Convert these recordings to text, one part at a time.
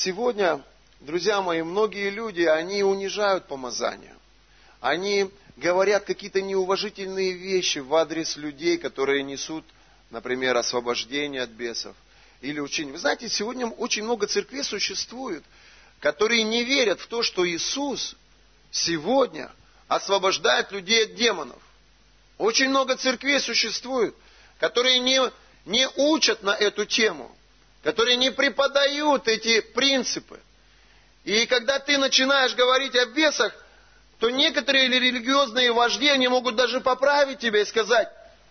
Сегодня, друзья мои, многие люди, они унижают помазание. Они говорят какие-то неуважительные вещи в адрес людей, которые несут, например, освобождение от бесов или учение. Вы знаете, сегодня очень много церквей существует, которые не верят в то, что Иисус сегодня освобождает людей от демонов. Очень много церквей существует, которые не, не учат на эту тему, которые не преподают эти принципы. И когда ты начинаешь говорить о бесах, то некоторые религиозные вожди, они могут даже поправить тебя и сказать,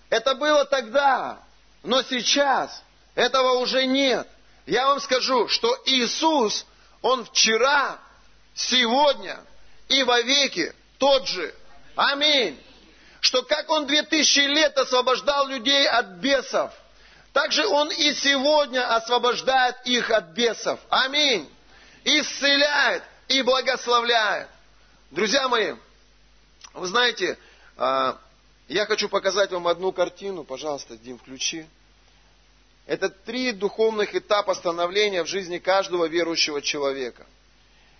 это было тогда, но сейчас этого уже нет. Я вам скажу, что Иисус, Он вчера, сегодня и вовеки тот же. Аминь. Что как Он две тысячи лет освобождал людей от бесов, так же Он и сегодня освобождает их от бесов. Аминь. Исцеляет и благословляет. Друзья мои, вы знаете, а, я хочу показать вам одну картину. Пожалуйста, Дим, включи. Это три духовных этапа становления в жизни каждого верующего человека.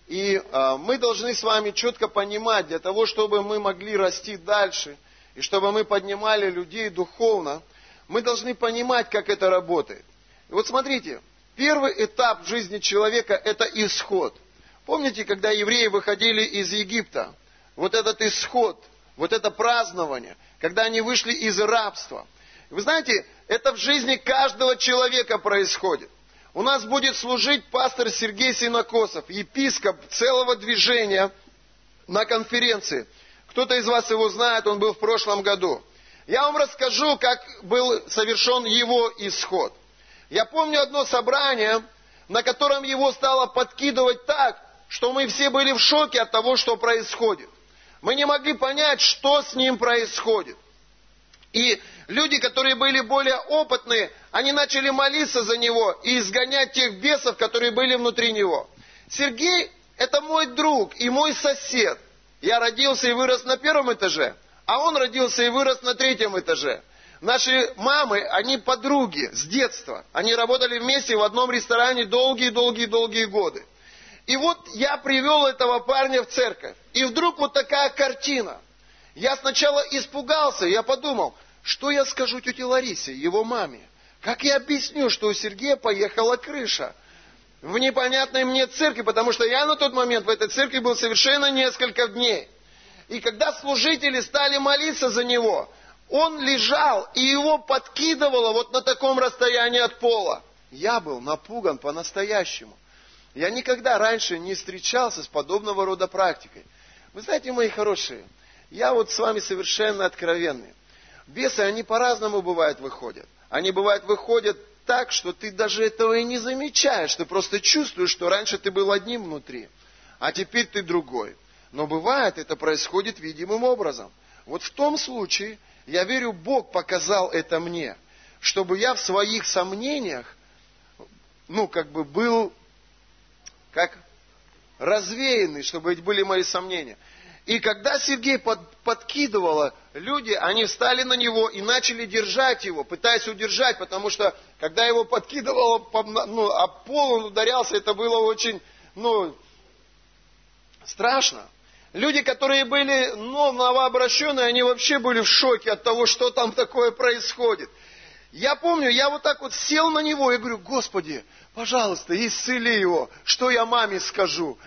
И а, мы должны с вами четко понимать, для того, чтобы мы могли расти дальше, и чтобы мы поднимали людей духовно, мы должны понимать, как это работает. И вот смотрите, первый этап жизни человека – это исход – Помните, когда евреи выходили из Египта? Вот этот исход, вот это празднование, когда они вышли из рабства. Вы знаете, это в жизни каждого человека происходит. У нас будет служить пастор Сергей Синокосов, епископ целого движения на конференции. Кто-то из вас его знает, он был в прошлом году. Я вам расскажу, как был совершен его исход. Я помню одно собрание, на котором его стало подкидывать так, что мы все были в шоке от того, что происходит. Мы не могли понять, что с ним происходит. И люди, которые были более опытные, они начали молиться за него и изгонять тех бесов, которые были внутри него. Сергей – это мой друг и мой сосед. Я родился и вырос на первом этаже, а он родился и вырос на третьем этаже. Наши мамы, они подруги с детства. Они работали вместе в одном ресторане долгие-долгие-долгие годы. И вот я привел этого парня в церковь. И вдруг вот такая картина. Я сначала испугался, я подумал, что я скажу тете Ларисе, его маме? Как я объясню, что у Сергея поехала крыша? В непонятной мне церкви, потому что я на тот момент в этой церкви был совершенно несколько дней. И когда служители стали молиться за него, он лежал, и его подкидывало вот на таком расстоянии от пола. Я был напуган по-настоящему. Я никогда раньше не встречался с подобного рода практикой. Вы знаете, мои хорошие, я вот с вами совершенно откровенный. Бесы, они по-разному бывают выходят. Они бывают выходят так, что ты даже этого и не замечаешь. Ты просто чувствуешь, что раньше ты был одним внутри, а теперь ты другой. Но бывает, это происходит видимым образом. Вот в том случае, я верю, Бог показал это мне, чтобы я в своих сомнениях, ну, как бы был как развеянный, чтобы были мои сомнения. И когда Сергей под, подкидывало, люди, они встали на него и начали держать его, пытаясь удержать, потому что, когда его подкидывало, ну, а пол он ударялся, это было очень, ну, страшно. Люди, которые были ну, новообращенные, они вообще были в шоке от того, что там такое происходит. Я помню, я вот так вот сел на него и говорю, Господи, пожалуйста, исцели его, что я маме скажу.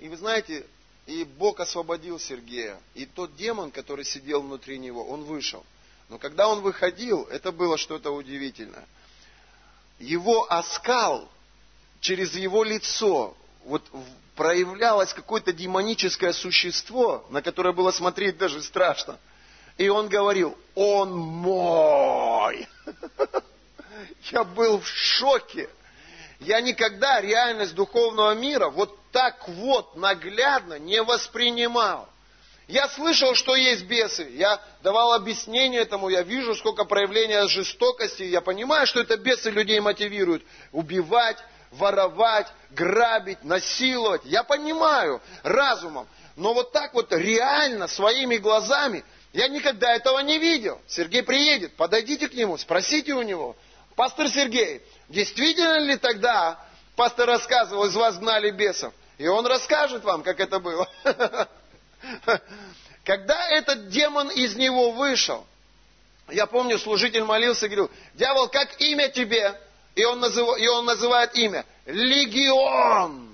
И вы знаете, и Бог освободил Сергея. И тот демон, который сидел внутри него, он вышел. Но когда он выходил, это было что-то удивительное. Его оскал через его лицо, вот проявлялось какое-то демоническое существо, на которое было смотреть даже страшно. И он говорил, он мой. Я был в шоке. Я никогда реальность духовного мира вот так вот наглядно не воспринимал. Я слышал, что есть бесы. Я давал объяснение этому. Я вижу, сколько проявления жестокости. Я понимаю, что это бесы людей мотивируют. Убивать, воровать, грабить, насиловать. Я понимаю разумом. Но вот так вот реально, своими глазами, я никогда этого не видел. Сергей приедет, подойдите к нему, спросите у него. Пастор Сергей, Действительно ли тогда, пастор рассказывал, из вас гнали бесов? И он расскажет вам, как это было. Когда этот демон из него вышел, я помню, служитель молился и говорил, дьявол, как имя тебе? И он, назыв... и он называет имя. Легион.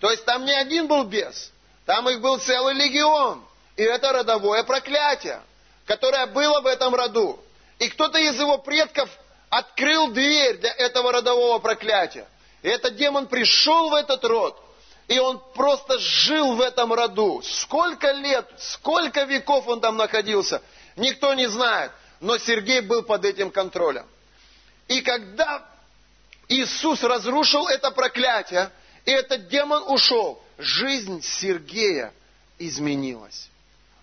То есть там не один был бес, там их был целый легион. И это родовое проклятие, которое было в этом роду. И кто-то из его предков открыл дверь для этого родового проклятия. И этот демон пришел в этот род, и он просто жил в этом роду. Сколько лет, сколько веков он там находился, никто не знает. Но Сергей был под этим контролем. И когда Иисус разрушил это проклятие, и этот демон ушел, жизнь Сергея изменилась.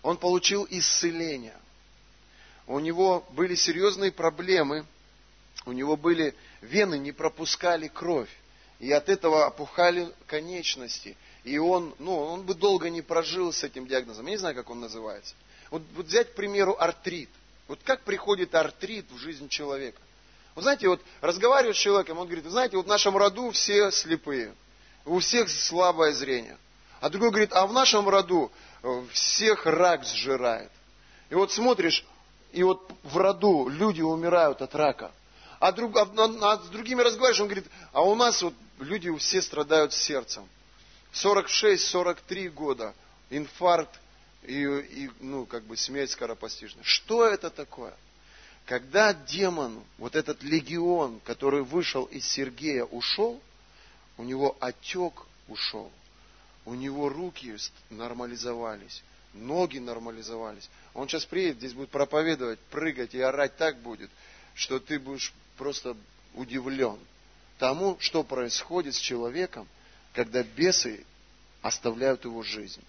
Он получил исцеление. У него были серьезные проблемы, у него были вены, не пропускали кровь и от этого опухали конечности. И он, ну, он бы долго не прожил с этим диагнозом. Я не знаю, как он называется. Вот, вот взять, к примеру, артрит. Вот как приходит артрит в жизнь человека? Вы знаете, вот разговариваю с человеком, он говорит, вы знаете, вот в нашем роду все слепые, у всех слабое зрение. А другой говорит, а в нашем роду э, всех рак сжирает. И вот смотришь, и вот в роду люди умирают от рака. А, друг, а, а с другими разговариваешь, он говорит, а у нас вот люди все страдают сердцем. 46-43 года, инфаркт и, и, ну, как бы смерть скоропостижная. Что это такое? Когда демон, вот этот легион, который вышел из Сергея, ушел, у него отек ушел, у него руки нормализовались, ноги нормализовались. Он сейчас приедет, здесь будет проповедовать, прыгать и орать так будет, что ты будешь просто удивлен тому, что происходит с человеком, когда бесы оставляют его жизнь.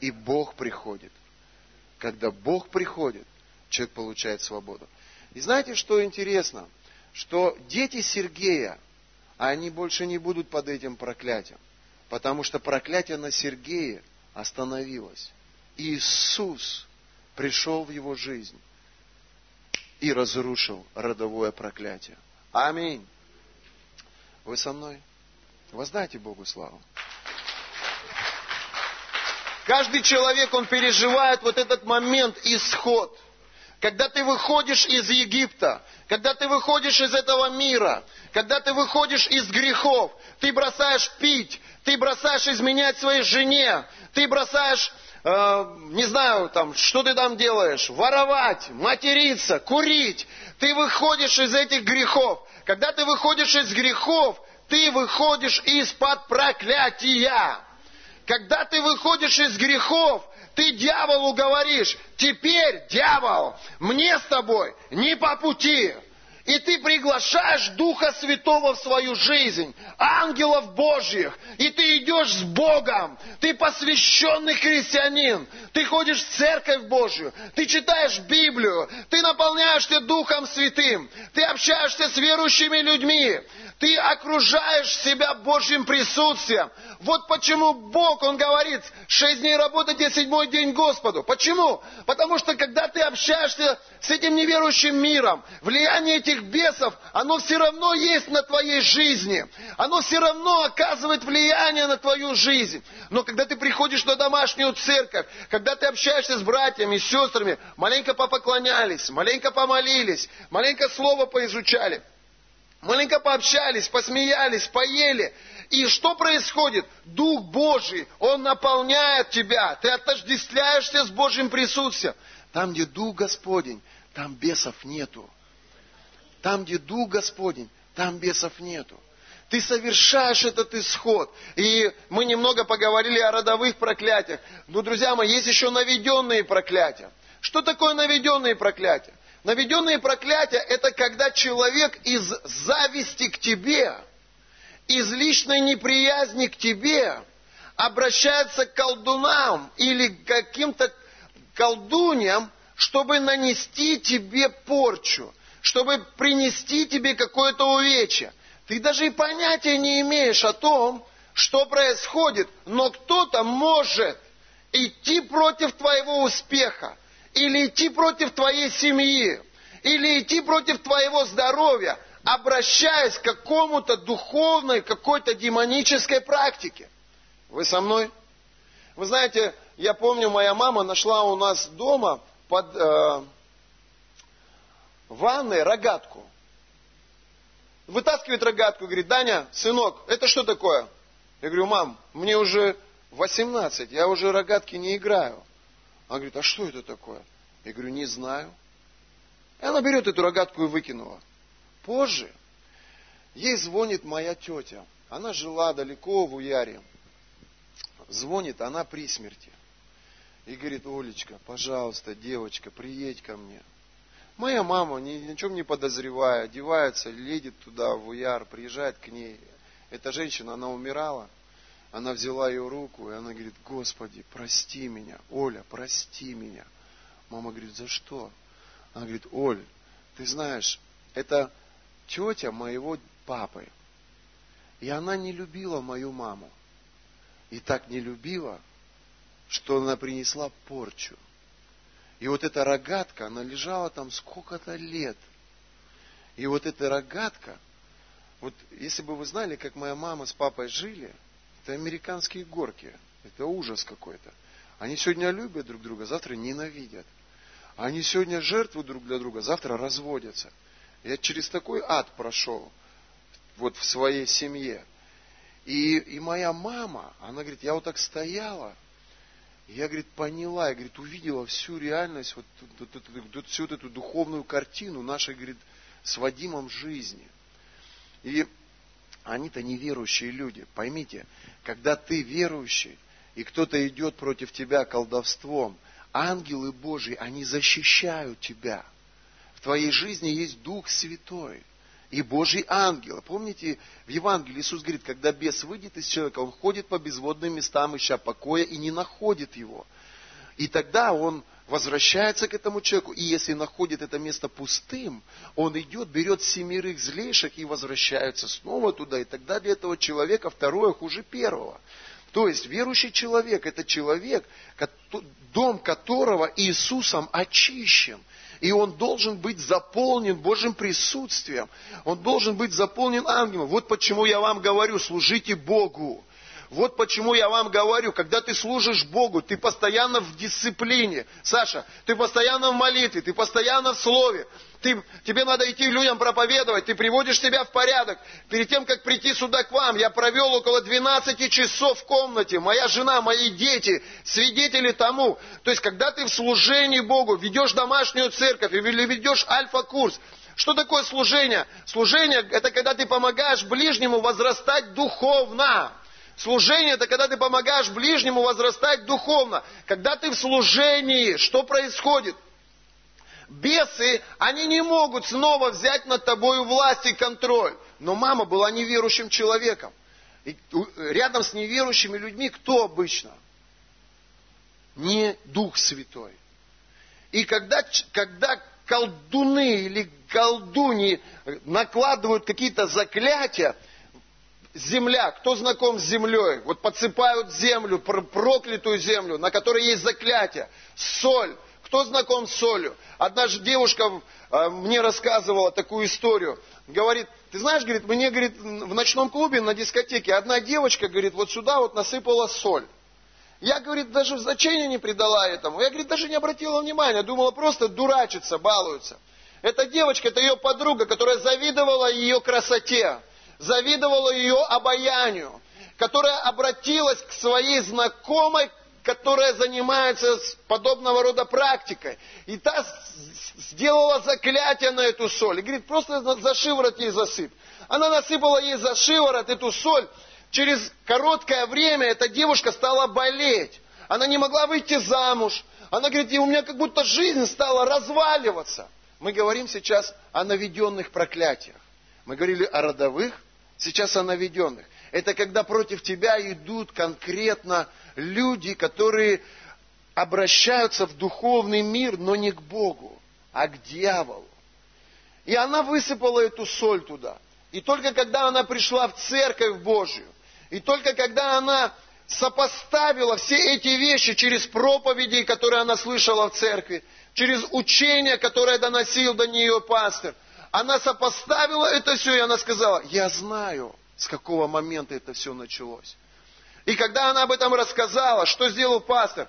И Бог приходит. Когда Бог приходит, человек получает свободу. И знаете, что интересно? Что дети Сергея, они больше не будут под этим проклятием. Потому что проклятие на Сергея остановилось. Иисус пришел в его жизнь и разрушил родовое проклятие. Аминь. Вы со мной? Воздайте Богу славу. Каждый человек, он переживает вот этот момент исход. Когда ты выходишь из Египта, когда ты выходишь из этого мира, когда ты выходишь из грехов, ты бросаешь пить, ты бросаешь изменять своей жене, ты бросаешь э, не знаю, там, что ты там делаешь, воровать, материться, курить. Ты выходишь из этих грехов. Когда ты выходишь из грехов, ты выходишь из-под проклятия. Когда ты выходишь из грехов, ты дьяволу говоришь, теперь, дьявол, мне с тобой не по пути. И ты приглашаешь Духа Святого в свою жизнь, ангелов Божьих, и ты идешь с Богом. Ты посвященный христианин. Ты ходишь в церковь Божью, ты читаешь Библию, ты наполняешься Духом Святым, ты общаешься с верующими людьми, ты окружаешь себя Божьим присутствием. Вот почему Бог, Он говорит, шесть дней работайте, седьмой день Господу. Почему? Потому что когда ты общаешься с этим неверующим миром, влияние этих бесов, оно все равно есть на твоей жизни. Оно все равно оказывает влияние на твою жизнь. Но когда ты приходишь на домашнюю церковь, когда ты общаешься с братьями, с сестрами, маленько попоклонялись, маленько помолились, маленько слово поизучали – Маленько пообщались, посмеялись, поели. И что происходит? Дух Божий, Он наполняет тебя. Ты отождествляешься с Божьим присутствием. Там, где Дух Господень, там бесов нету. Там, где Дух Господень, там бесов нету. Ты совершаешь этот исход. И мы немного поговорили о родовых проклятиях. Но, друзья мои, есть еще наведенные проклятия. Что такое наведенные проклятия? Наведенные проклятия – это когда человек из зависти к тебе, из личной неприязни к тебе обращается к колдунам или к каким-то колдуньям, чтобы нанести тебе порчу, чтобы принести тебе какое-то увечье. Ты даже и понятия не имеешь о том, что происходит, но кто-то может идти против твоего успеха, или идти против твоей семьи, или идти против твоего здоровья, обращаясь к какому-то духовной, какой-то демонической практике. Вы со мной? Вы знаете, я помню, моя мама нашла у нас дома под э, ванной рогатку. Вытаскивает рогатку говорит, Даня, сынок, это что такое? Я говорю, мам, мне уже 18, я уже рогатки не играю. Она говорит, а что это такое? Я говорю, не знаю. И она берет эту рогатку и выкинула. Позже ей звонит моя тетя. Она жила далеко в Уяре. Звонит, она при смерти. И говорит, Олечка, пожалуйста, девочка, приедь ко мне. Моя мама, ни, ни о чем не подозревая, одевается, ледет туда, в Уяр, приезжает к ней. Эта женщина, она умирала. Она взяла ее руку, и она говорит, Господи, прости меня. Оля, прости меня. Мама говорит, за что? Она говорит, Оль, ты знаешь, это тетя моего папы. И она не любила мою маму. И так не любила, что она принесла порчу. И вот эта рогатка, она лежала там сколько-то лет. И вот эта рогатка, вот если бы вы знали, как моя мама с папой жили, это американские горки. Это ужас какой-то. Они сегодня любят друг друга, завтра ненавидят. Они сегодня жертвуют друг для друга, завтра разводятся. Я через такой ад прошел вот в своей семье. И, и моя мама, она говорит, я вот так стояла, я, говорит, поняла, я, говорит, увидела всю реальность, вот, вот, вот, вот, всю вот эту духовную картину нашей, говорит, с Вадимом жизни. И они-то неверующие люди. Поймите, когда ты верующий, и кто-то идет против тебя колдовством, ангелы Божьи, они защищают тебя. В твоей жизни есть Дух Святой и Божий ангел. Помните, в Евангелии Иисус говорит, когда бес выйдет из человека, он ходит по безводным местам, ища покоя, и не находит его. И тогда он возвращается к этому человеку, и если находит это место пустым, он идет, берет семерых злейших и возвращается снова туда, и тогда для этого человека второе хуже первого. То есть верующий человек – это человек, дом которого Иисусом очищен. И он должен быть заполнен Божьим присутствием. Он должен быть заполнен ангелом. Вот почему я вам говорю, служите Богу. Вот почему я вам говорю, когда ты служишь Богу, ты постоянно в дисциплине. Саша, ты постоянно в молитве, ты постоянно в слове. Ты, тебе надо идти людям проповедовать, ты приводишь себя в порядок. Перед тем, как прийти сюда к вам, я провел около 12 часов в комнате. Моя жена, мои дети, свидетели тому. То есть, когда ты в служении Богу, ведешь домашнюю церковь или ведешь альфа-курс, что такое служение? Служение – это когда ты помогаешь ближнему возрастать духовно. Служение – это когда ты помогаешь ближнему возрастать духовно. Когда ты в служении, что происходит? Бесы, они не могут снова взять над тобой власть и контроль. Но мама была неверующим человеком. И рядом с неверующими людьми кто обычно? Не Дух Святой. И когда, когда колдуны или колдуни накладывают какие-то заклятия, земля, кто знаком с землей? Вот подсыпают землю, проклятую землю, на которой есть заклятие. Соль. Кто знаком с солью? Одна же девушка э, мне рассказывала такую историю. Говорит, ты знаешь, говорит, мне, говорит, в ночном клубе на дискотеке одна девочка, говорит, вот сюда вот насыпала соль. Я, говорит, даже значения не придала этому. Я, говорит, даже не обратила внимания. Думала, просто дурачится, балуется. Эта девочка, это ее подруга, которая завидовала ее красоте завидовала ее обаянию, которая обратилась к своей знакомой, которая занимается подобного рода практикой. И та сделала заклятие на эту соль. И говорит, просто за шиворот ей засыпь. Она насыпала ей за шиворот эту соль. Через короткое время эта девушка стала болеть. Она не могла выйти замуж. Она говорит, у меня как будто жизнь стала разваливаться. Мы говорим сейчас о наведенных проклятиях. Мы говорили о родовых, сейчас о наведенных. Это когда против тебя идут конкретно люди, которые обращаются в духовный мир, но не к Богу, а к дьяволу. И она высыпала эту соль туда. И только когда она пришла в церковь Божью, и только когда она сопоставила все эти вещи через проповеди, которые она слышала в церкви, через учение, которое доносил до нее пастор – Она сопоставила это все, и она сказала, я знаю, с какого момента это все началось. И когда она об этом рассказала, что сделал пастор?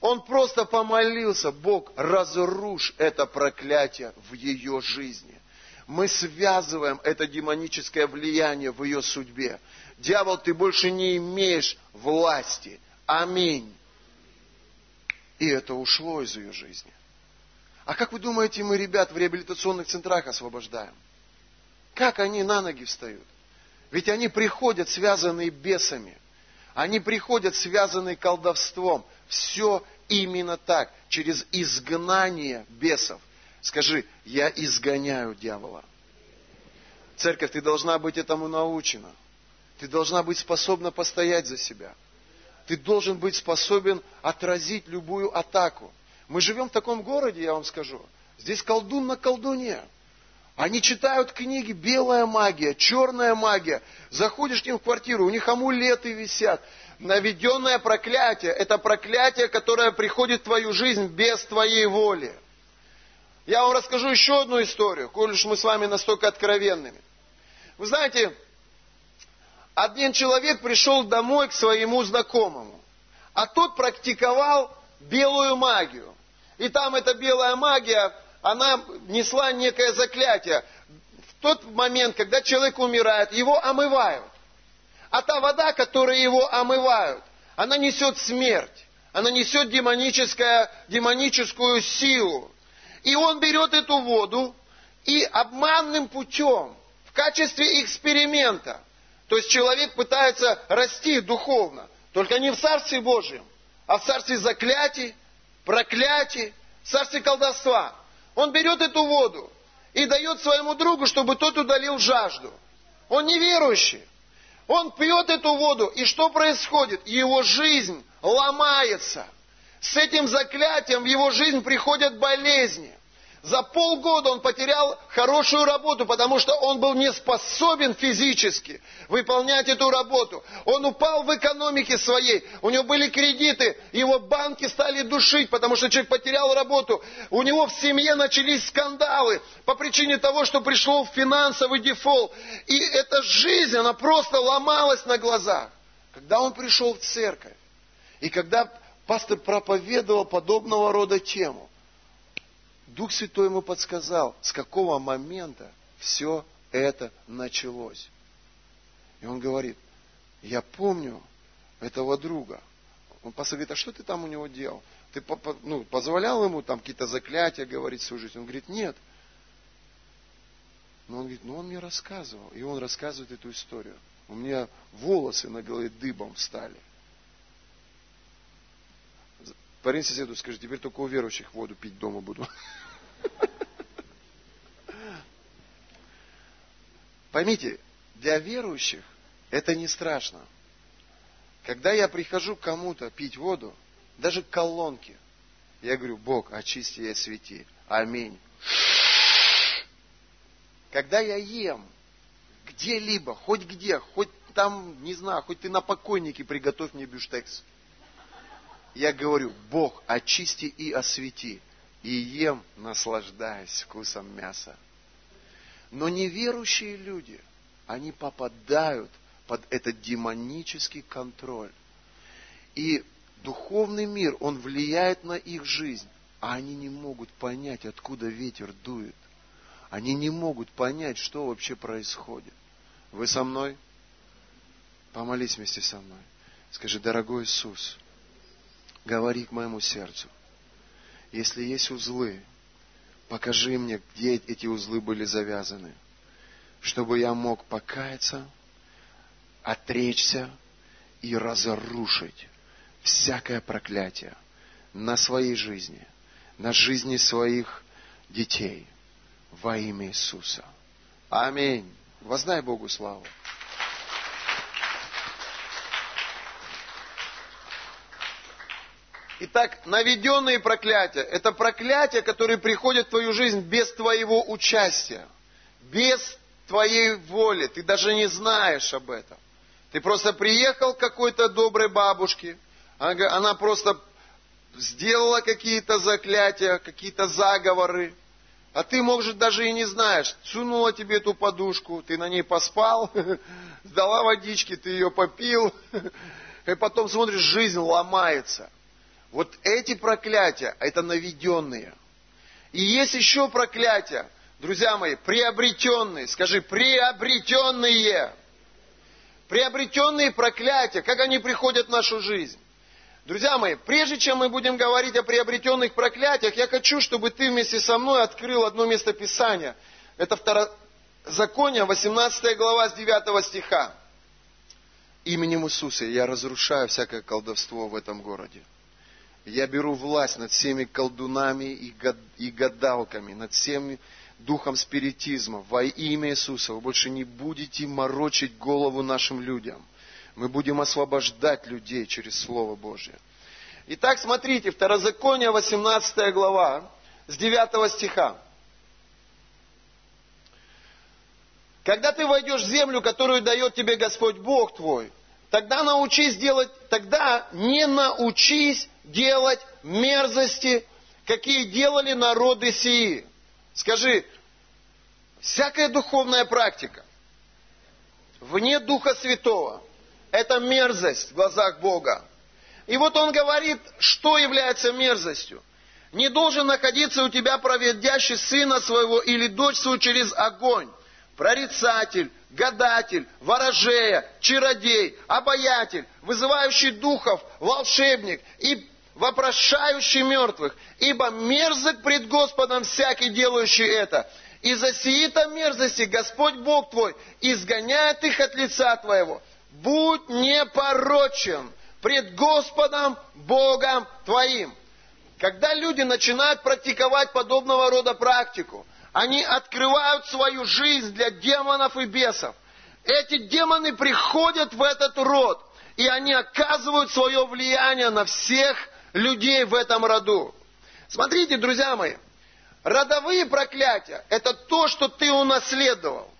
Он просто помолился, Бог, разрушь это проклятие в ее жизни. Мы связываем это демоническое влияние в ее судьбе. Дьявол, ты больше не имеешь власти. Аминь. И это ушло из ее жизни. А как вы думаете, мы ребят в реабилитационных центрах освобождаем? Как они на ноги встают? Ведь они приходят связанные бесами. Они приходят связанные колдовством. Все именно так, через изгнание бесов. Скажи, я изгоняю дьявола. Церковь, ты должна быть этому научена. Ты должна быть способна постоять за себя. Ты должен быть способен отразить любую атаку. Мы живем в таком городе, я вам скажу. Здесь колдун на колдуне. Они читают книги «Белая магия», «Черная магия». Заходишь к ним в квартиру, у них амулеты висят. Наведенное проклятие – это проклятие, которое приходит в твою жизнь без твоей воли. Я вам расскажу еще одну историю, коль уж мы с вами настолько откровенными. Вы знаете, один человек пришел домой к своему знакомому, а тот практиковал белую магию. И там эта белая магия, она несла некое заклятие. В тот момент, когда человек умирает, его омывают. А та вода, которая его омывают, она несет смерть. Она несет демоническую силу. И он берет эту воду и обманным путем, в качестве эксперимента, то есть человек пытается расти духовно, только не в Царстве Божьем, а в Царстве заклятий, проклятий, в Царстве колдовства. Он берет эту воду и дает своему другу, чтобы тот удалил жажду. Он неверующий. Он пьет эту воду, и что происходит? Его жизнь ломается. С этим заклятием в его жизнь приходят болезни. За полгода он потерял хорошую работу, потому что он был не способен физически выполнять эту работу. Он упал в экономике своей, у него были кредиты, его банки стали душить, потому что человек потерял работу. У него в семье начались скандалы по причине того, что пришло в финансовый дефолт. И эта жизнь, она просто ломалась на глазах. Когда он пришел в церковь, и когда пастор проповедовал подобного рода тему, Дух Святой ему подсказал, с какого момента все это началось. И он говорит, я помню этого друга. Он пастор а что ты там у него делал? Ты ну, позволял ему там какие-то заклятия говорить всю жизнь? Он говорит, нет. Но он говорит, ну он мне рассказывал. И он рассказывает эту историю. У меня волосы на голове дыбом встали. Парень соседу скажи, теперь только у верующих воду пить дома буду. Поймите, для верующих это не страшно. Когда я прихожу к кому-то пить воду, даже к колонке, я говорю, Бог, очисти и освети. Аминь. Когда я ем, где-либо, хоть где, хоть там, не знаю, хоть ты на покойнике приготовь мне бюштекс я говорю, Бог, очисти и освети. И ем, наслаждаясь вкусом мяса. Но неверующие люди, они попадают под этот демонический контроль. И духовный мир, он влияет на их жизнь, а они не могут понять, откуда ветер дует. Они не могут понять, что вообще происходит. Вы со мной? Помолись вместе со мной. Скажи, дорогой Иисус, говори к моему сердцу. Если есть узлы, покажи мне, где эти узлы были завязаны, чтобы я мог покаяться, отречься и разрушить всякое проклятие на своей жизни, на жизни своих детей во имя Иисуса. Аминь. Воздай Богу славу. Итак, наведенные проклятия – это проклятия, которые приходят в твою жизнь без твоего участия, без твоей воли. Ты даже не знаешь об этом. Ты просто приехал к какой-то доброй бабушке, она просто сделала какие-то заклятия, какие-то заговоры, а ты, может, даже и не знаешь, сунула тебе эту подушку, ты на ней поспал, сдала водички, ты ее попил, и потом смотришь, жизнь ломается. Вот эти проклятия, это наведенные. И есть еще проклятия, друзья мои, приобретенные. Скажи, приобретенные. Приобретенные проклятия, как они приходят в нашу жизнь. Друзья мои, прежде чем мы будем говорить о приобретенных проклятиях, я хочу, чтобы ты вместе со мной открыл одно место Писания. Это Второзаконие, 18 глава с 9 стиха. Именем Иисуса я разрушаю всякое колдовство в этом городе. Я беру власть над всеми колдунами и гадалками, над всеми духом спиритизма. Во имя Иисуса вы больше не будете морочить голову нашим людям – мы будем освобождать людей через Слово Божье. Итак, смотрите, Второзаконие, 18 глава, с 9 стиха. Когда ты войдешь в землю, которую дает тебе Господь Бог твой, тогда научись делать, тогда не научись делать мерзости, какие делали народы сии. Скажи, всякая духовная практика вне Духа Святого это мерзость в глазах Бога. И вот он говорит, что является мерзостью. Не должен находиться у тебя проведящий сына своего или дочь свою через огонь. Прорицатель, гадатель, ворожея, чародей, обаятель, вызывающий духов, волшебник и вопрошающий мертвых. Ибо мерзок пред Господом всякий делающий это. И за сии-то мерзости Господь Бог твой изгоняет их от лица твоего будь непорочен пред Господом Богом твоим. Когда люди начинают практиковать подобного рода практику, они открывают свою жизнь для демонов и бесов. Эти демоны приходят в этот род, и они оказывают свое влияние на всех людей в этом роду. Смотрите, друзья мои, родовые проклятия – это то, что ты унаследовал.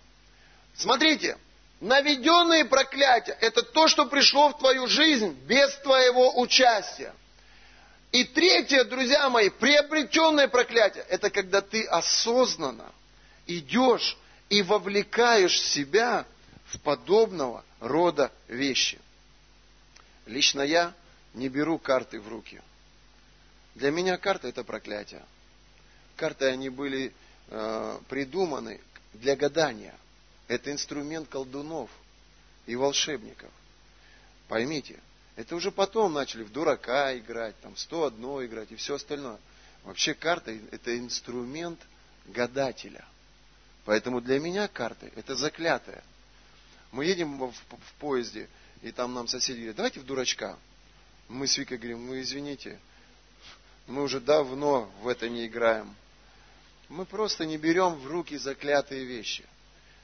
Смотрите, Наведенные проклятия – это то, что пришло в твою жизнь без твоего участия. И третье, друзья мои, приобретенное проклятие – это когда ты осознанно идешь и вовлекаешь себя в подобного рода вещи. Лично я не беру карты в руки. Для меня карта – это проклятие. Карты, они были э, придуманы для гадания – это инструмент колдунов и волшебников. Поймите, это уже потом начали в дурака играть, там 101 играть и все остальное. Вообще карта – это инструмент гадателя. Поэтому для меня карты – это заклятое. Мы едем в, в поезде, и там нам соседи говорят, давайте в дурачка. Мы с Викой говорим, ну извините, мы уже давно в это не играем. Мы просто не берем в руки заклятые вещи –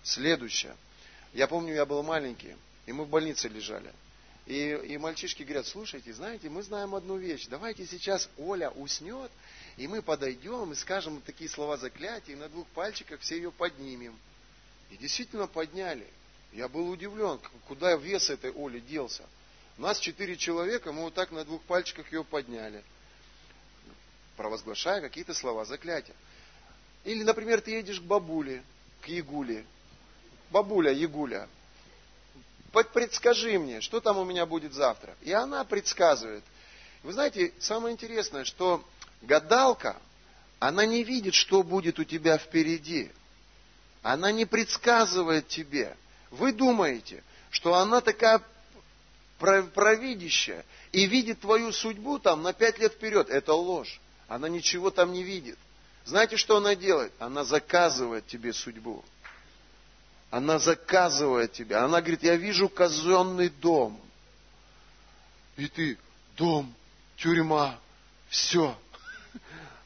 Следующее. Я помню, я был маленький, и мы в больнице лежали. И, и мальчишки говорят, слушайте, знаете, мы знаем одну вещь. Давайте сейчас Оля уснет, и мы подойдем и скажем такие слова заклятия, и на двух пальчиках все ее поднимем. И действительно подняли. Я был удивлен, куда вес этой Оли делся. У нас четыре человека, мы вот так на двух пальчиках ее подняли, провозглашая какие-то слова заклятия. Или, например, ты едешь к бабуле, к Ягуле, бабуля Ягуля, предскажи мне, что там у меня будет завтра. И она предсказывает. Вы знаете, самое интересное, что гадалка, она не видит, что будет у тебя впереди. Она не предсказывает тебе. Вы думаете, что она такая провидящая и видит твою судьбу там на пять лет вперед. Это ложь. Она ничего там не видит. Знаете, что она делает? Она заказывает тебе судьбу. Она заказывает тебя. Она говорит, я вижу казенный дом. И ты, дом, тюрьма, все.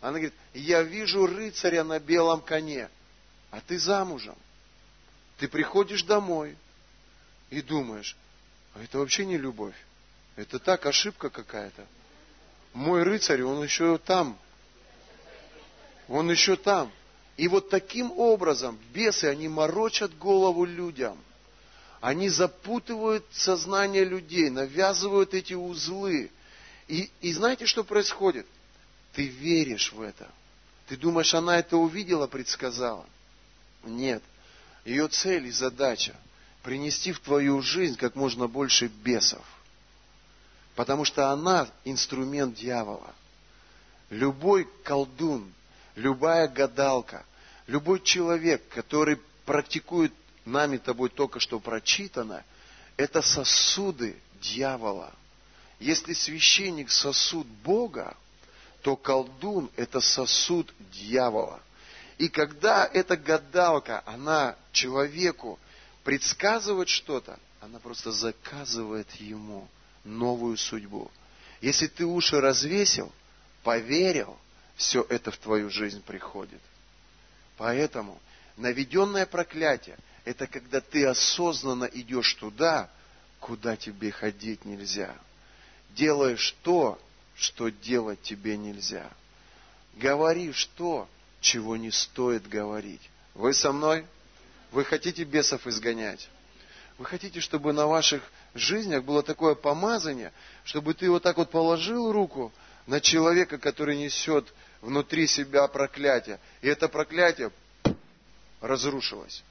Она говорит, я вижу рыцаря на белом коне, а ты замужем. Ты приходишь домой и думаешь, это вообще не любовь. Это так, ошибка какая-то. Мой рыцарь, он еще там. Он еще там. И вот таким образом бесы, они морочат голову людям. Они запутывают сознание людей, навязывают эти узлы. И, и знаете, что происходит? Ты веришь в это. Ты думаешь, она это увидела, предсказала? Нет. Ее цель и задача – принести в твою жизнь как можно больше бесов. Потому что она инструмент дьявола. Любой колдун, любая гадалка, любой человек, который практикует нами тобой только что прочитано, это сосуды дьявола. Если священник сосуд Бога, то колдун – это сосуд дьявола. И когда эта гадалка, она человеку предсказывает что-то, она просто заказывает ему новую судьбу. Если ты уши развесил, поверил, все это в твою жизнь приходит. Поэтому наведенное проклятие – это когда ты осознанно идешь туда, куда тебе ходить нельзя. Делаешь то, что делать тебе нельзя. Говоришь то, чего не стоит говорить. Вы со мной? Вы хотите бесов изгонять? Вы хотите, чтобы на ваших жизнях было такое помазание, чтобы ты вот так вот положил руку на человека, который несет внутри себя проклятие, и это проклятие разрушилось.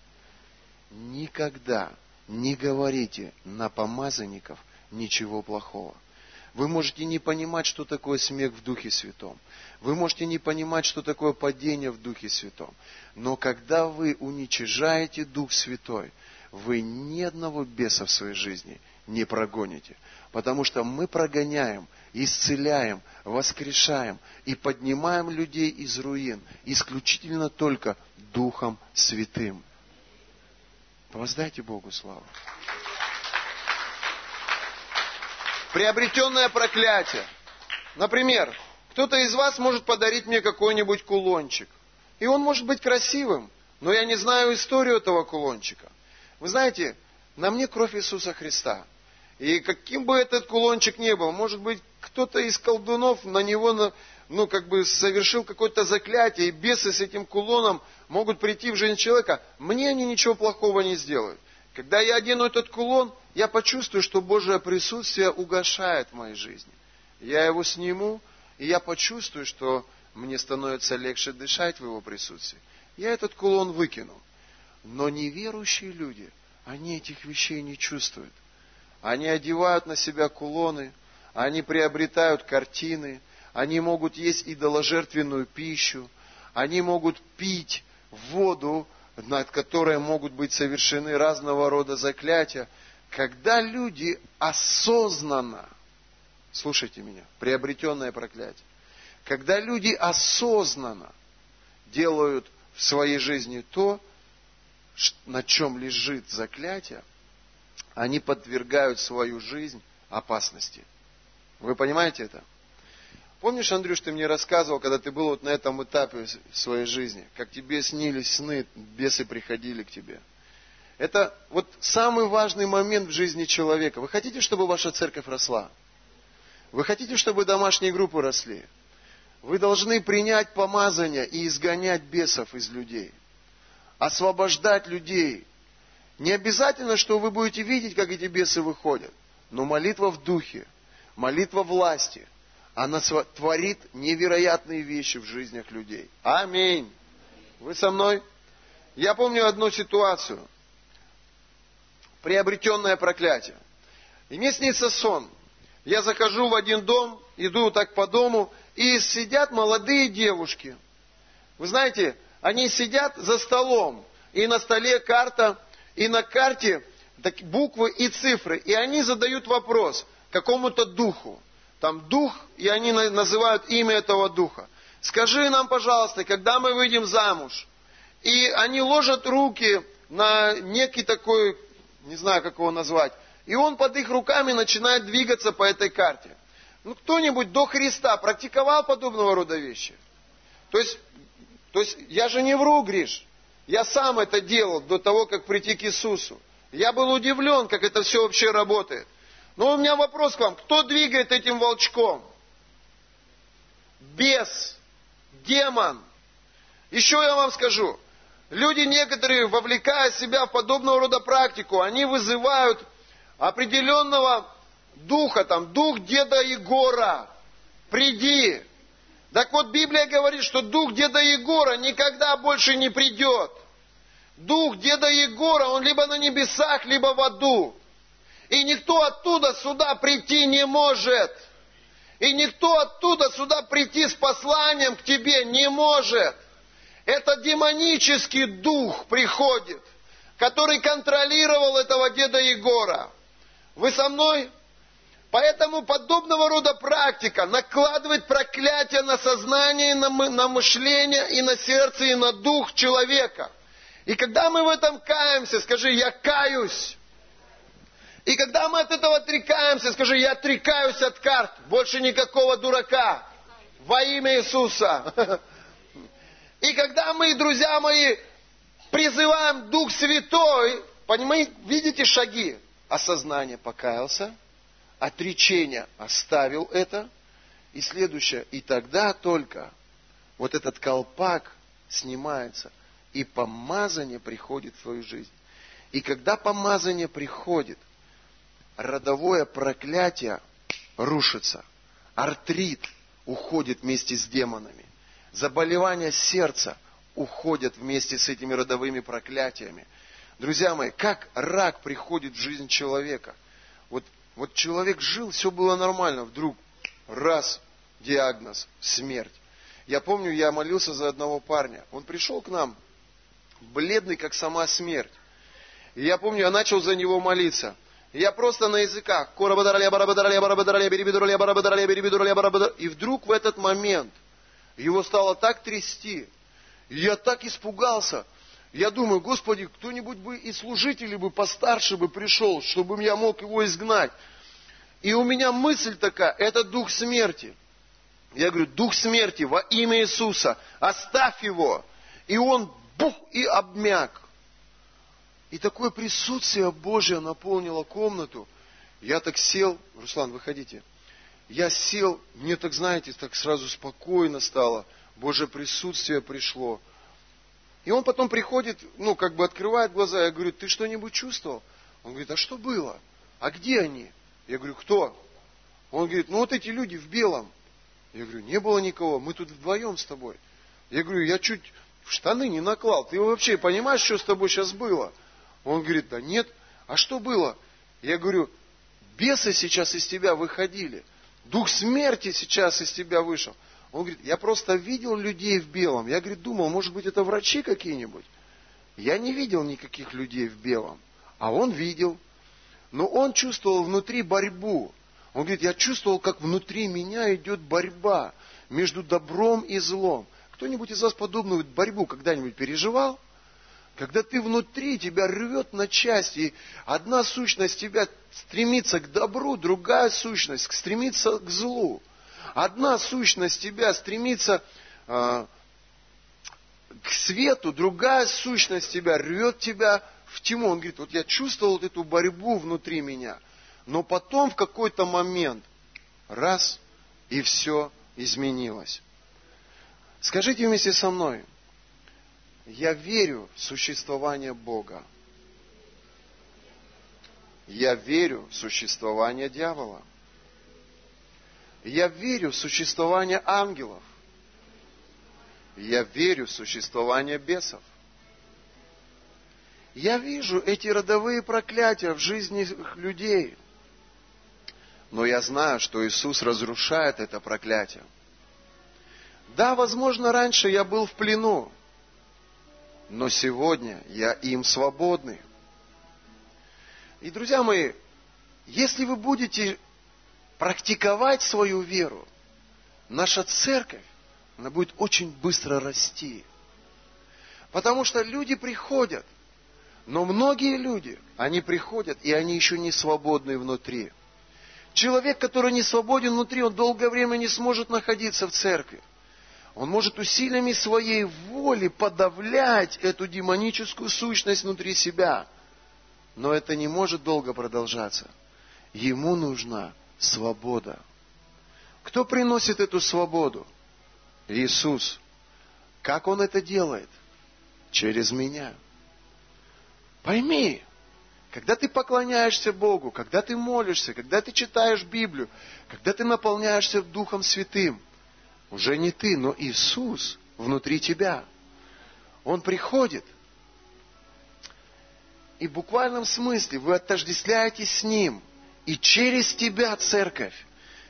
Никогда не говорите на помазанников ничего плохого. Вы можете не понимать, что такое смех в Духе Святом. Вы можете не понимать, что такое падение в Духе Святом. Но когда вы уничижаете Дух Святой, вы ни одного беса в своей жизни не прогоните. Потому что мы прогоняем, исцеляем, воскрешаем и поднимаем людей из руин исключительно только Духом Святым. Воздайте Богу славу приобретенное проклятие. Например, кто-то из вас может подарить мне какой-нибудь кулончик. И он может быть красивым, но я не знаю историю этого кулончика. Вы знаете, на мне кровь Иисуса Христа. И каким бы этот кулончик ни был, может быть, кто-то из колдунов на него, ну, как бы совершил какое-то заклятие, и бесы с этим кулоном могут прийти в жизнь человека. Мне они ничего плохого не сделают. Когда я одену этот кулон, я почувствую, что Божье присутствие угошает в моей жизни. Я его сниму, и я почувствую, что мне становится легче дышать в его присутствии. Я этот кулон выкину. Но неверующие люди, они этих вещей не чувствуют. Они одевают на себя кулоны, они приобретают картины, они могут есть идоложертвенную пищу, они могут пить воду, над которой могут быть совершены разного рода заклятия, когда люди осознанно, слушайте меня, приобретенное проклятие, когда люди осознанно делают в своей жизни то, на чем лежит заклятие, они подвергают свою жизнь опасности. Вы понимаете это? Помнишь, Андрюш, ты мне рассказывал, когда ты был вот на этом этапе своей жизни, как тебе снились сны, бесы приходили к тебе. Это вот самый важный момент в жизни человека. Вы хотите, чтобы ваша церковь росла? Вы хотите, чтобы домашние группы росли? Вы должны принять помазание и изгонять бесов из людей. Освобождать людей. Не обязательно, что вы будете видеть, как эти бесы выходят. Но молитва в духе, молитва власти – она творит невероятные вещи в жизнях людей. Аминь. Вы со мной? Я помню одну ситуацию. Приобретенное проклятие. И мне снится сон. Я захожу в один дом, иду так по дому, и сидят молодые девушки. Вы знаете, они сидят за столом, и на столе карта, и на карте буквы и цифры. И они задают вопрос какому-то духу. Там дух, и они называют имя этого духа. Скажи нам, пожалуйста, когда мы выйдем замуж? И они ложат руки на некий такой, не знаю, как его назвать, и он под их руками начинает двигаться по этой карте. Ну, кто-нибудь до Христа практиковал подобного рода вещи? То есть, то есть я же не вру, Гриш. Я сам это делал до того, как прийти к Иисусу. Я был удивлен, как это все вообще работает. Но у меня вопрос к вам. Кто двигает этим волчком? Бес, демон. Еще я вам скажу. Люди некоторые, вовлекая себя в подобного рода практику, они вызывают определенного духа, там, дух деда Егора. Приди. Так вот, Библия говорит, что дух деда Егора никогда больше не придет. Дух деда Егора, он либо на небесах, либо в аду. И никто оттуда сюда прийти не может. И никто оттуда сюда прийти с посланием к тебе не может. Это демонический дух приходит, который контролировал этого деда Егора. Вы со мной? Поэтому подобного рода практика накладывает проклятие на сознание, на, мышление, и на сердце, и на дух человека. И когда мы в этом каемся, скажи, я каюсь. И когда мы от этого отрекаемся, скажи, я отрекаюсь от карт, больше никакого дурака. Во имя Иисуса. И когда мы, друзья мои, призываем Дух Святой, понимаете, видите шаги? Осознание покаялся, отречение оставил это, и следующее, и тогда только вот этот колпак снимается, и помазание приходит в твою жизнь. И когда помазание приходит, родовое проклятие рушится, артрит уходит вместе с демонами заболевания сердца уходят вместе с этими родовыми проклятиями. Друзья мои, как рак приходит в жизнь человека? Вот, вот человек жил, все было нормально, вдруг раз, диагноз, смерть. Я помню, я молился за одного парня. Он пришел к нам, бледный, как сама смерть. И я помню, я начал за него молиться. Я просто на языках. И вдруг в этот момент – его стало так трясти. Я так испугался. Я думаю, Господи, кто-нибудь бы и служителей бы постарше бы пришел, чтобы я мог его изгнать. И у меня мысль такая, это дух смерти. Я говорю, дух смерти во имя Иисуса, оставь его. И он бух и обмяк. И такое присутствие Божье наполнило комнату. Я так сел, Руслан, выходите я сел, мне так, знаете, так сразу спокойно стало, Божье присутствие пришло. И он потом приходит, ну, как бы открывает глаза, я говорю, ты что-нибудь чувствовал? Он говорит, а что было? А где они? Я говорю, кто? Он говорит, ну вот эти люди в белом. Я говорю, не было никого, мы тут вдвоем с тобой. Я говорю, я чуть в штаны не наклал. Ты вообще понимаешь, что с тобой сейчас было? Он говорит, да нет. А что было? Я говорю, бесы сейчас из тебя выходили. Дух смерти сейчас из тебя вышел. Он говорит, я просто видел людей в белом. Я, говорит, думал, может быть, это врачи какие-нибудь. Я не видел никаких людей в белом. А он видел. Но он чувствовал внутри борьбу. Он говорит, я чувствовал, как внутри меня идет борьба между добром и злом. Кто-нибудь из вас подобную борьбу когда-нибудь переживал? Когда ты внутри, тебя рвет на части, одна сущность тебя стремится к добру, другая сущность стремится к злу. Одна сущность тебя стремится э, к свету, другая сущность тебя рвет тебя в тьму. Он говорит, вот я чувствовал вот эту борьбу внутри меня, но потом в какой-то момент раз, и все изменилось. Скажите вместе со мной – я верю в существование Бога. Я верю в существование дьявола. Я верю в существование ангелов. Я верю в существование бесов. Я вижу эти родовые проклятия в жизни людей. Но я знаю, что Иисус разрушает это проклятие. Да, возможно, раньше я был в плену, но сегодня я им свободный. И, друзья мои, если вы будете практиковать свою веру, наша церковь, она будет очень быстро расти. Потому что люди приходят, но многие люди, они приходят, и они еще не свободны внутри. Человек, который не свободен внутри, он долгое время не сможет находиться в церкви. Он может усилиями своей воли подавлять эту демоническую сущность внутри себя. Но это не может долго продолжаться. Ему нужна свобода. Кто приносит эту свободу? Иисус. Как Он это делает? Через меня. Пойми, когда ты поклоняешься Богу, когда ты молишься, когда ты читаешь Библию, когда ты наполняешься Духом Святым, Уже не ты, но Иисус внутри тебя. Он приходит. И в буквальном смысле вы отождествляетесь с Ним. И через тебя, церковь,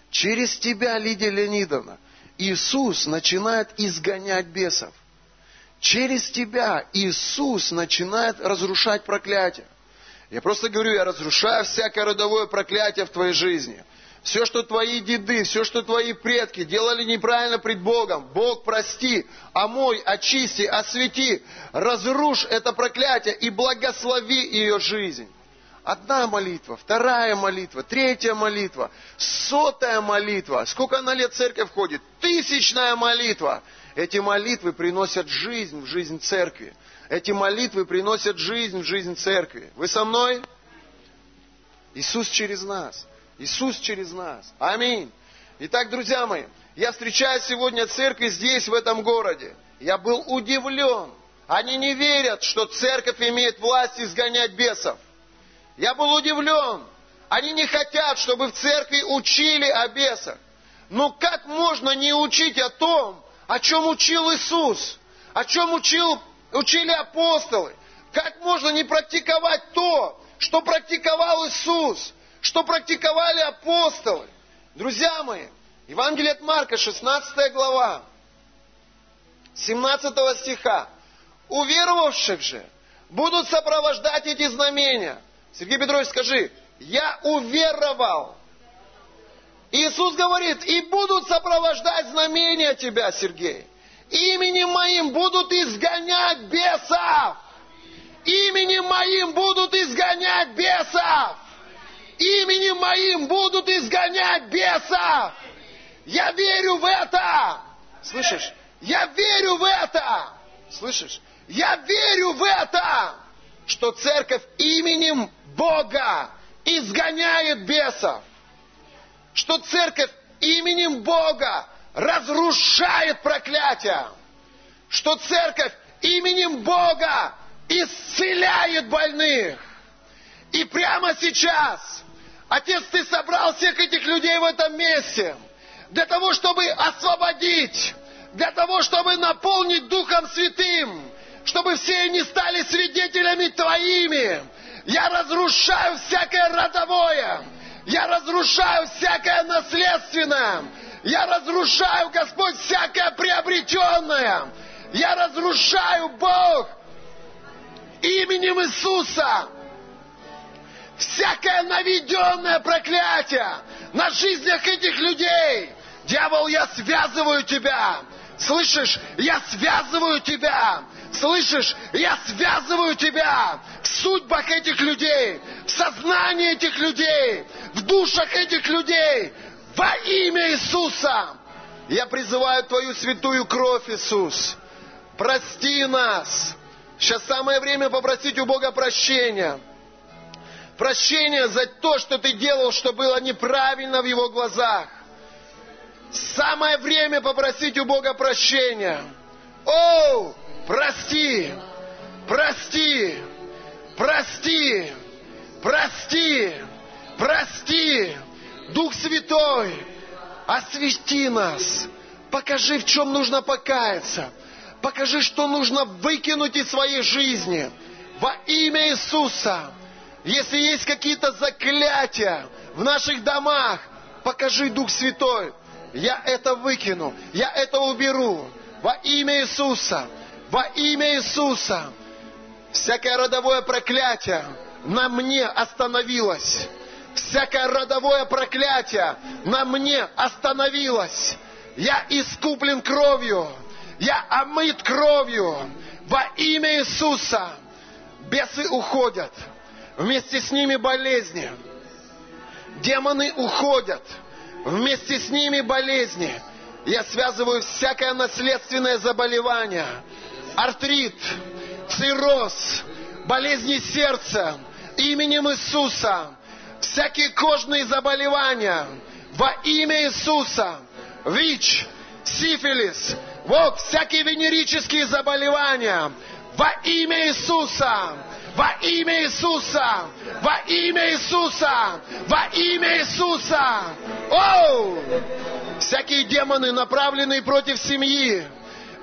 через тебя, Лидия Леонидовна, Иисус начинает изгонять бесов. Через тебя Иисус начинает разрушать проклятие. Я просто говорю, я разрушаю всякое родовое проклятие в твоей жизни. Все, что твои деды, все, что твои предки делали неправильно пред Богом, Бог прости, омой, очисти, освети, разрушь это проклятие и благослови ее жизнь. Одна молитва, вторая молитва, третья молитва, сотая молитва. Сколько на лет церковь ходит? Тысячная молитва. Эти молитвы приносят жизнь в жизнь церкви. Эти молитвы приносят жизнь в жизнь церкви. Вы со мной? Иисус через нас. Иисус через нас. Аминь. Итак, друзья мои, я встречаю сегодня церковь здесь, в этом городе. Я был удивлен. Они не верят, что церковь имеет власть изгонять бесов. Я был удивлен. Они не хотят, чтобы в церкви учили о бесах. Но как можно не учить о том, о чем учил Иисус? О чем учил, учили апостолы? Как можно не практиковать то, что практиковал Иисус? Что практиковали апостолы. Друзья мои, Евангелие от Марка, 16 глава, 17 стиха. Уверовавших же будут сопровождать эти знамения. Сергей Петрович, скажи, я уверовал. Иисус говорит, и будут сопровождать знамения тебя, Сергей. Именем моим будут изгонять бесов. Именем моим будут изгонять бесов именем моим будут изгонять бесов. Я верю в это. Слышишь? Я верю в это. Слышишь? Я верю в это, что церковь именем Бога изгоняет бесов. Что церковь именем Бога разрушает проклятие. Что церковь именем Бога исцеляет больных. И прямо сейчас Отец, ты собрал всех этих людей в этом месте для того, чтобы освободить, для того, чтобы наполнить Духом Святым, чтобы все они стали свидетелями Твоими. Я разрушаю всякое родовое, я разрушаю всякое наследственное, я разрушаю, Господь, всякое приобретенное. Я разрушаю, Бог, именем Иисуса всякое наведенное проклятие на жизнях этих людей. Дьявол, я связываю тебя. Слышишь, я связываю тебя. Слышишь, я связываю тебя в судьбах этих людей, в сознании этих людей, в душах этих людей. Во имя Иисуса я призываю Твою святую кровь, Иисус. Прости нас. Сейчас самое время попросить у Бога прощения прощения за то, что ты делал, что было неправильно в его глазах. Самое время попросить у Бога прощения. О, прости, прости, прости, прости, прости. Дух Святой, освети нас. Покажи, в чем нужно покаяться. Покажи, что нужно выкинуть из своей жизни. Во имя Иисуса. Если есть какие-то заклятия в наших домах, покажи Дух Святой. Я это выкину, я это уберу. Во имя Иисуса, во имя Иисуса. Всякое родовое проклятие на мне остановилось. Всякое родовое проклятие на мне остановилось. Я искуплен кровью. Я омыт кровью. Во имя Иисуса. Бесы уходят. Вместе с ними болезни. Демоны уходят. Вместе с ними болезни. Я связываю всякое наследственное заболевание. Артрит, цирроз, болезни сердца, именем Иисуса. Всякие кожные заболевания во имя Иисуса. ВИЧ, сифилис, вот всякие венерические заболевания во имя Иисуса Во имя Иисуса! Во имя Иисуса! Во имя Иисуса! Оу! Всякие демоны, направленные против семьи,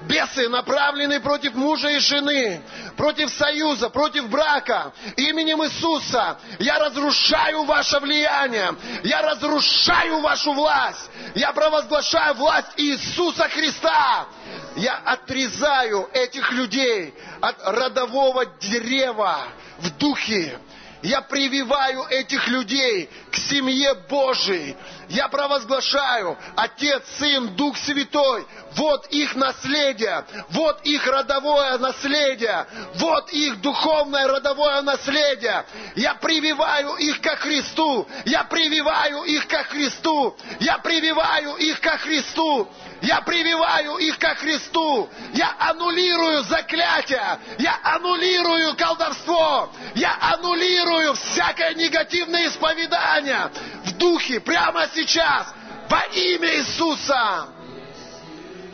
бесы, направленные против мужа и жены, против союза, против брака. Именем Иисуса я разрушаю ваше влияние, я разрушаю вашу власть, я провозглашаю власть Иисуса Христа. Я отрезаю этих людей от родового дерева в духе. Я прививаю этих людей к семье Божией. Я провозглашаю, Отец, Сын, Дух Святой, вот их наследие, вот их родовое наследие, вот их духовное родовое наследие. Я прививаю их ко Христу, я прививаю их ко Христу, я прививаю их ко Христу. Я прививаю их ко Христу. Я аннулирую заклятие. Я аннулирую колдовство. Я аннулирую всякое негативное исповедание в духе прямо сейчас во имя Иисуса.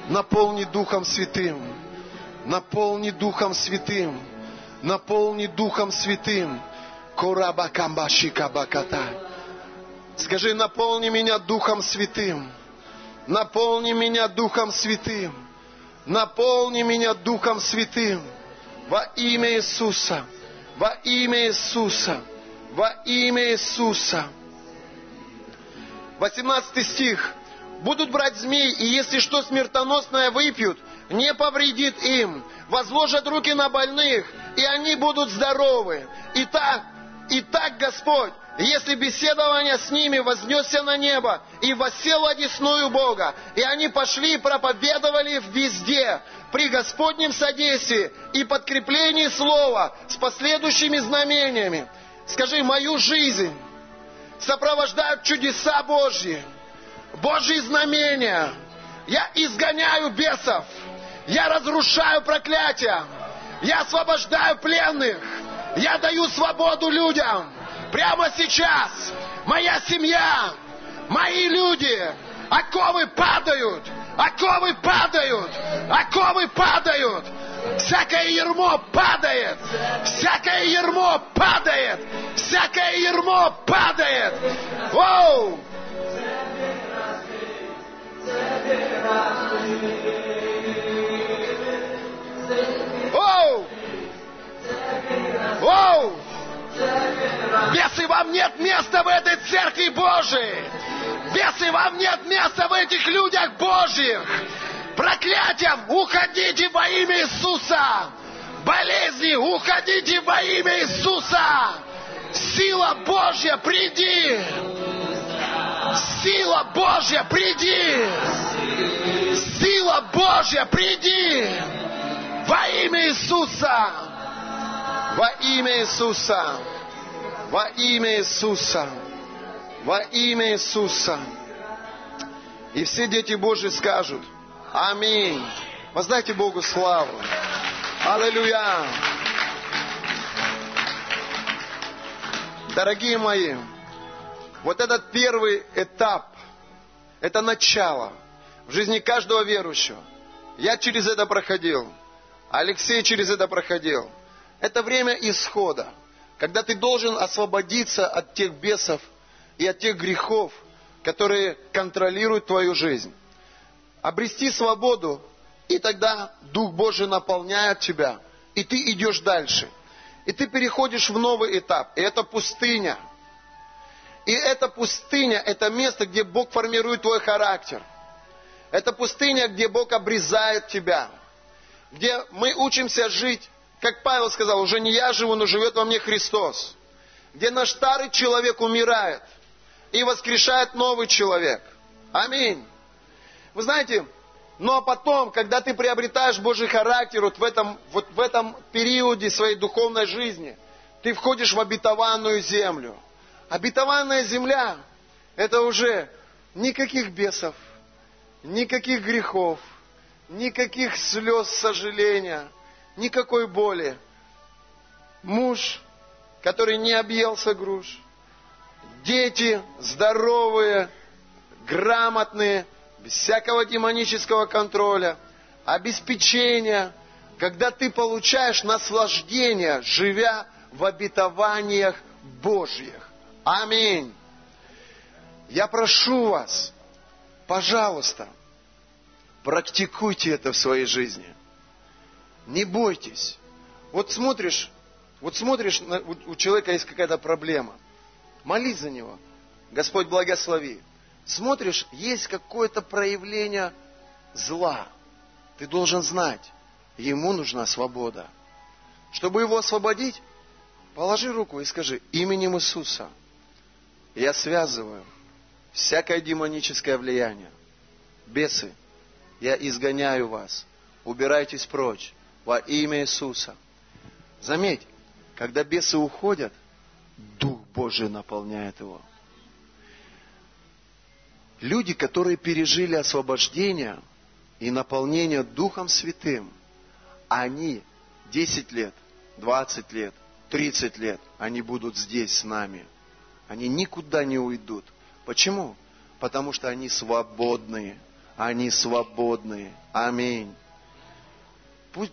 Наполни Духом Святым. Наполни Духом Святым. Наполни Духом Святым. Курабакамбашикабаката. Скажи, наполни меня Духом Святым. Наполни меня Духом Святым. Наполни меня Духом Святым. Во имя Иисуса. Во имя Иисуса. Во имя Иисуса. 18 стих. Будут брать змей, и если что смертоносное выпьют, не повредит им. Возложат руки на больных, и они будут здоровы. Итак, итак, Господь, если беседование с ними вознесся на небо и воссел одесную Бога, и они пошли и проповедовали везде, при Господнем содействии и подкреплении Слова с последующими знамениями. Скажи, мою жизнь сопровождают чудеса Божьи, Божьи знамения. Я изгоняю бесов, я разрушаю проклятия, я освобождаю пленных, я даю свободу людям. Прямо сейчас моя семья, мои люди, оковы падают, оковы падают, оковы падают. Всякое ермо падает, всякое ермо падает, всякое ермо падает. Воу! Воу! Воу! Бесы, вам нет места в этой церкви Божией. Бесы, вам нет места в этих людях Божьих. Проклятием уходите во имя Иисуса. Болезни, уходите во имя Иисуса. Сила Божья, приди. Сила Божья, приди. Сила Божья, приди. Во имя Иисуса. Во имя Иисуса. Во имя Иисуса. Во имя Иисуса. И все дети Божьи скажут, Аминь. Воздайте Богу славу. Аллилуйя. Дорогие мои, вот этот первый этап, это начало в жизни каждого верующего. Я через это проходил. Алексей через это проходил. Это время исхода когда ты должен освободиться от тех бесов и от тех грехов, которые контролируют твою жизнь. Обрести свободу, и тогда Дух Божий наполняет тебя, и ты идешь дальше. И ты переходишь в новый этап, и это пустыня. И эта пустыня, это место, где Бог формирует твой характер. Это пустыня, где Бог обрезает тебя, где мы учимся жить как Павел сказал, уже не я живу, но живет во мне Христос. Где наш старый человек умирает и воскрешает новый человек. Аминь. Вы знаете, ну а потом, когда ты приобретаешь Божий характер вот в этом, вот в этом периоде своей духовной жизни, ты входишь в обетованную землю. Обетованная земля – это уже никаких бесов, никаких грехов, никаких слез сожаления – никакой боли. Муж, который не объелся груш. Дети здоровые, грамотные, без всякого демонического контроля. Обеспечение, когда ты получаешь наслаждение, живя в обетованиях Божьих. Аминь. Я прошу вас, пожалуйста, практикуйте это в своей жизни. Не бойтесь. Вот смотришь, вот смотришь, у человека есть какая-то проблема. Молись за него. Господь благослови. Смотришь, есть какое-то проявление зла. Ты должен знать, ему нужна свобода. Чтобы его освободить, положи руку и скажи, именем Иисуса я связываю всякое демоническое влияние. Бесы, я изгоняю вас. Убирайтесь прочь во имя Иисуса. Заметь, когда бесы уходят, Дух Божий наполняет его. Люди, которые пережили освобождение и наполнение Духом Святым, они 10 лет, 20 лет, 30 лет, они будут здесь с нами. Они никуда не уйдут. Почему? Потому что они свободные. Они свободные. Аминь. Пусть,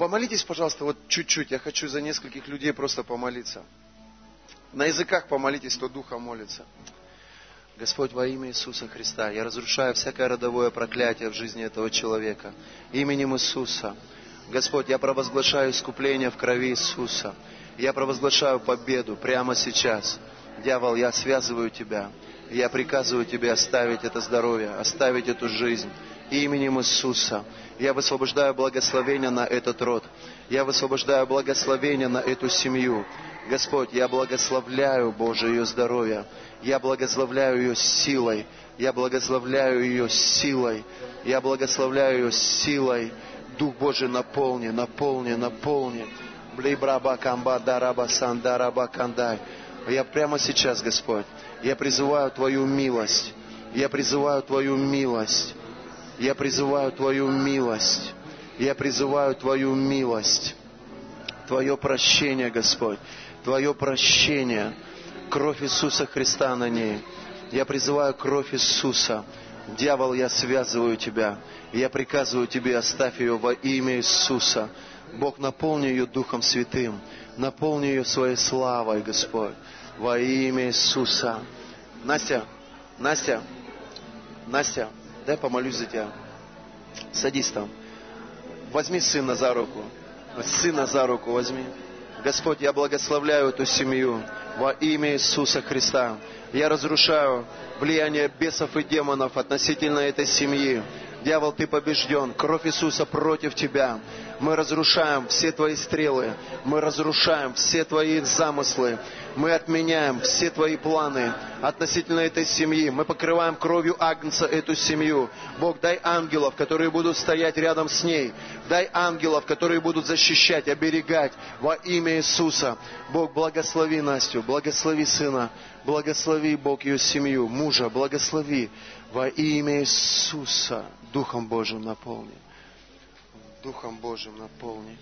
помолитесь, пожалуйста, вот чуть-чуть. Я хочу за нескольких людей просто помолиться. На языках помолитесь, кто духа молится. Господь, во имя Иисуса Христа, я разрушаю всякое родовое проклятие в жизни этого человека. Именем Иисуса. Господь, я провозглашаю искупление в крови Иисуса. Я провозглашаю победу прямо сейчас. Дьявол, я связываю тебя. Я приказываю тебе оставить это здоровье, оставить эту жизнь. Именем Иисуса. Я высвобождаю благословение на этот род. Я высвобождаю благословение на эту семью. Господь, я благословляю, Боже, ее здоровье. Я благословляю ее силой. Я благословляю ее силой. Я благословляю ее силой. Дух Божий наполни, наполни, наполни. Блибраба камба дараба сандараба кандай. Я прямо сейчас, Господь, я призываю Твою милость. Я призываю Твою милость. Я призываю Твою милость. Я призываю Твою милость. Твое прощение, Господь. Твое прощение. Кровь Иисуса Христа на ней. Я призываю кровь Иисуса. Дьявол, я связываю тебя. Я приказываю тебе, оставь ее во имя Иисуса. Бог, наполни ее Духом Святым. Наполни ее своей славой, Господь во имя Иисуса. Настя, Настя, Настя, дай помолюсь за тебя. Садись там. Возьми сына за руку. Сына за руку возьми. Господь, я благословляю эту семью во имя Иисуса Христа. Я разрушаю влияние бесов и демонов относительно этой семьи. Дьявол, ты побежден. Кровь Иисуса против тебя. Мы разрушаем все твои стрелы. Мы разрушаем все твои замыслы. Мы отменяем все твои планы относительно этой семьи. Мы покрываем кровью Агнца эту семью. Бог, дай ангелов, которые будут стоять рядом с ней. Дай ангелов, которые будут защищать, оберегать во имя Иисуса. Бог, благослови Настю, благослови сына, благослови, Бог, ее семью, мужа, благослови во имя Иисуса. Духом Божьим наполни. Духом Божьим наполни.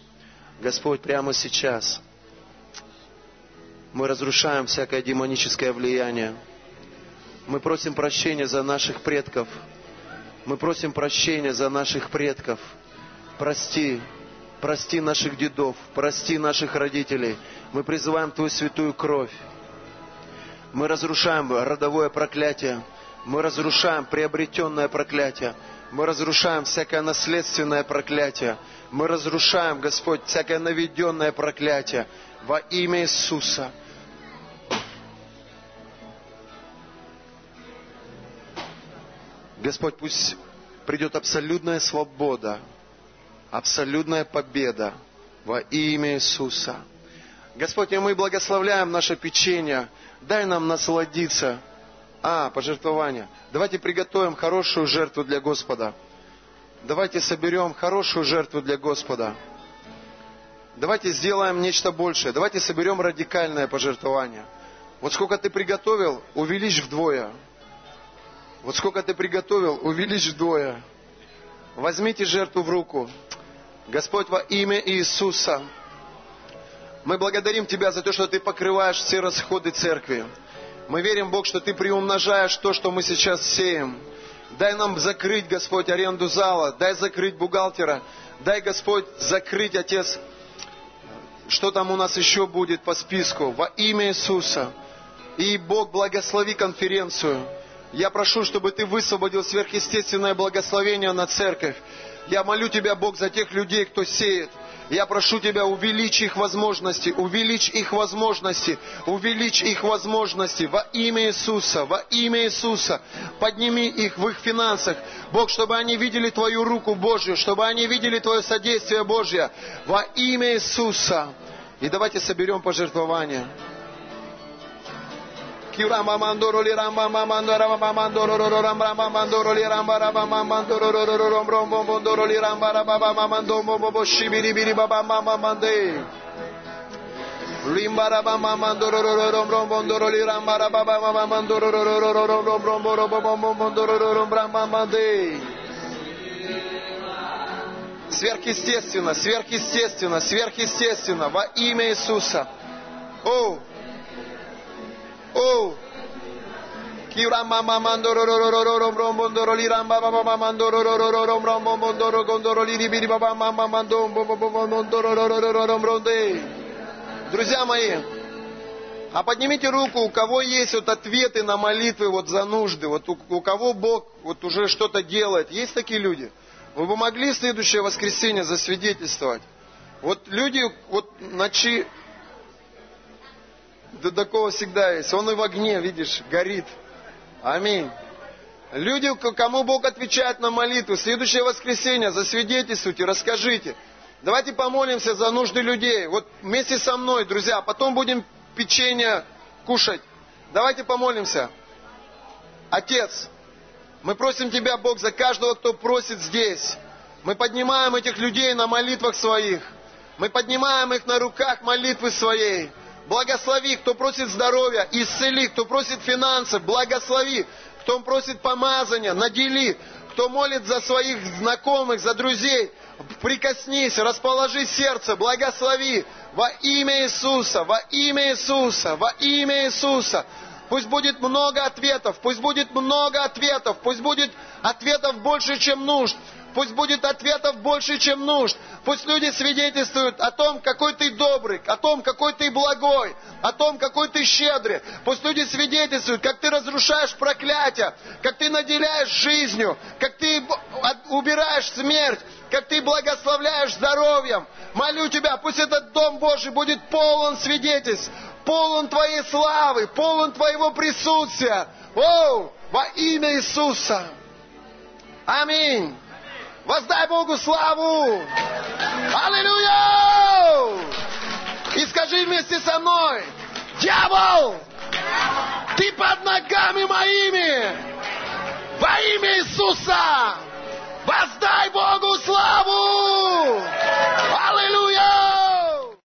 Господь, прямо сейчас – мы разрушаем всякое демоническое влияние. Мы просим прощения за наших предков. Мы просим прощения за наших предков. Прости, прости наших дедов, прости наших родителей. Мы призываем Твою святую кровь. Мы разрушаем родовое проклятие. Мы разрушаем приобретенное проклятие. Мы разрушаем всякое наследственное проклятие. Мы разрушаем, Господь, всякое наведенное проклятие во имя Иисуса. Господь, пусть придет абсолютная свобода, абсолютная победа во имя Иисуса. Господь, и мы благословляем наше печенье. Дай нам насладиться. А, пожертвование. Давайте приготовим хорошую жертву для Господа. Давайте соберем хорошую жертву для Господа. Давайте сделаем нечто большее. Давайте соберем радикальное пожертвование. Вот сколько ты приготовил, увеличь вдвое. Вот сколько ты приготовил, увеличь вдвое. Возьмите жертву в руку. Господь, во имя Иисуса, мы благодарим Тебя за то, что Ты покрываешь все расходы церкви. Мы верим, Бог, что Ты приумножаешь то, что мы сейчас сеем. Дай нам закрыть, Господь, аренду зала. Дай закрыть бухгалтера. Дай, Господь, закрыть, Отец, что там у нас еще будет по списку. Во имя Иисуса. И Бог, благослови конференцию. Я прошу, чтобы Ты высвободил сверхъестественное благословение на церковь. Я молю Тебя, Бог, за тех людей, кто сеет. Я прошу Тебя, увеличь их возможности, увеличь их возможности, увеличь их возможности во имя Иисуса, во имя Иисуса. Подними их в их финансах. Бог, чтобы они видели Твою руку Божью, чтобы они видели Твое содействие Божье во имя Иисуса. И давайте соберем пожертвования. Сверхъестественно, сверхъестественно, сверхъестественно, во имя Иисуса. О, мамандо Друзья мои, а поднимите руку, у кого есть вот ответы на молитвы вот за нужды, вот у, у кого Бог вот уже что-то делает. Есть такие люди? Вы бы могли следующее воскресенье засвидетельствовать? Вот люди вот ночи до такого всегда есть. Он и в огне, видишь, горит. Аминь. Люди, кому Бог отвечает на молитву, следующее воскресенье засвидетельствуйте, расскажите. Давайте помолимся за нужды людей. Вот вместе со мной, друзья, потом будем печенье кушать. Давайте помолимся. Отец, мы просим Тебя, Бог, за каждого, кто просит здесь. Мы поднимаем этих людей на молитвах своих. Мы поднимаем их на руках молитвы своей. Благослови, кто просит здоровья, исцели, кто просит финансов, благослови, кто просит помазания, надели, кто молит за своих знакомых, за друзей, прикоснись, расположи сердце, благослови во имя Иисуса, во имя Иисуса, во имя Иисуса. Пусть будет много ответов, пусть будет много ответов, пусть будет ответов больше, чем нужд. Пусть будет ответов больше, чем нужд. Пусть люди свидетельствуют о том, какой ты добрый, о том, какой ты благой, о том, какой ты щедрый. Пусть люди свидетельствуют, как ты разрушаешь проклятия, как ты наделяешь жизнью, как ты убираешь смерть, как ты благословляешь здоровьем. Молю тебя, пусть этот Дом Божий будет полон свидетельств, полон Твоей славы, полон Твоего присутствия. О, во имя Иисуса. Аминь. Воздай Богу славу! Аллилуйя! И скажи вместе со мной, дьявол, ты под ногами моими, во имя Иисуса, воздай Богу славу! Аллилуйя!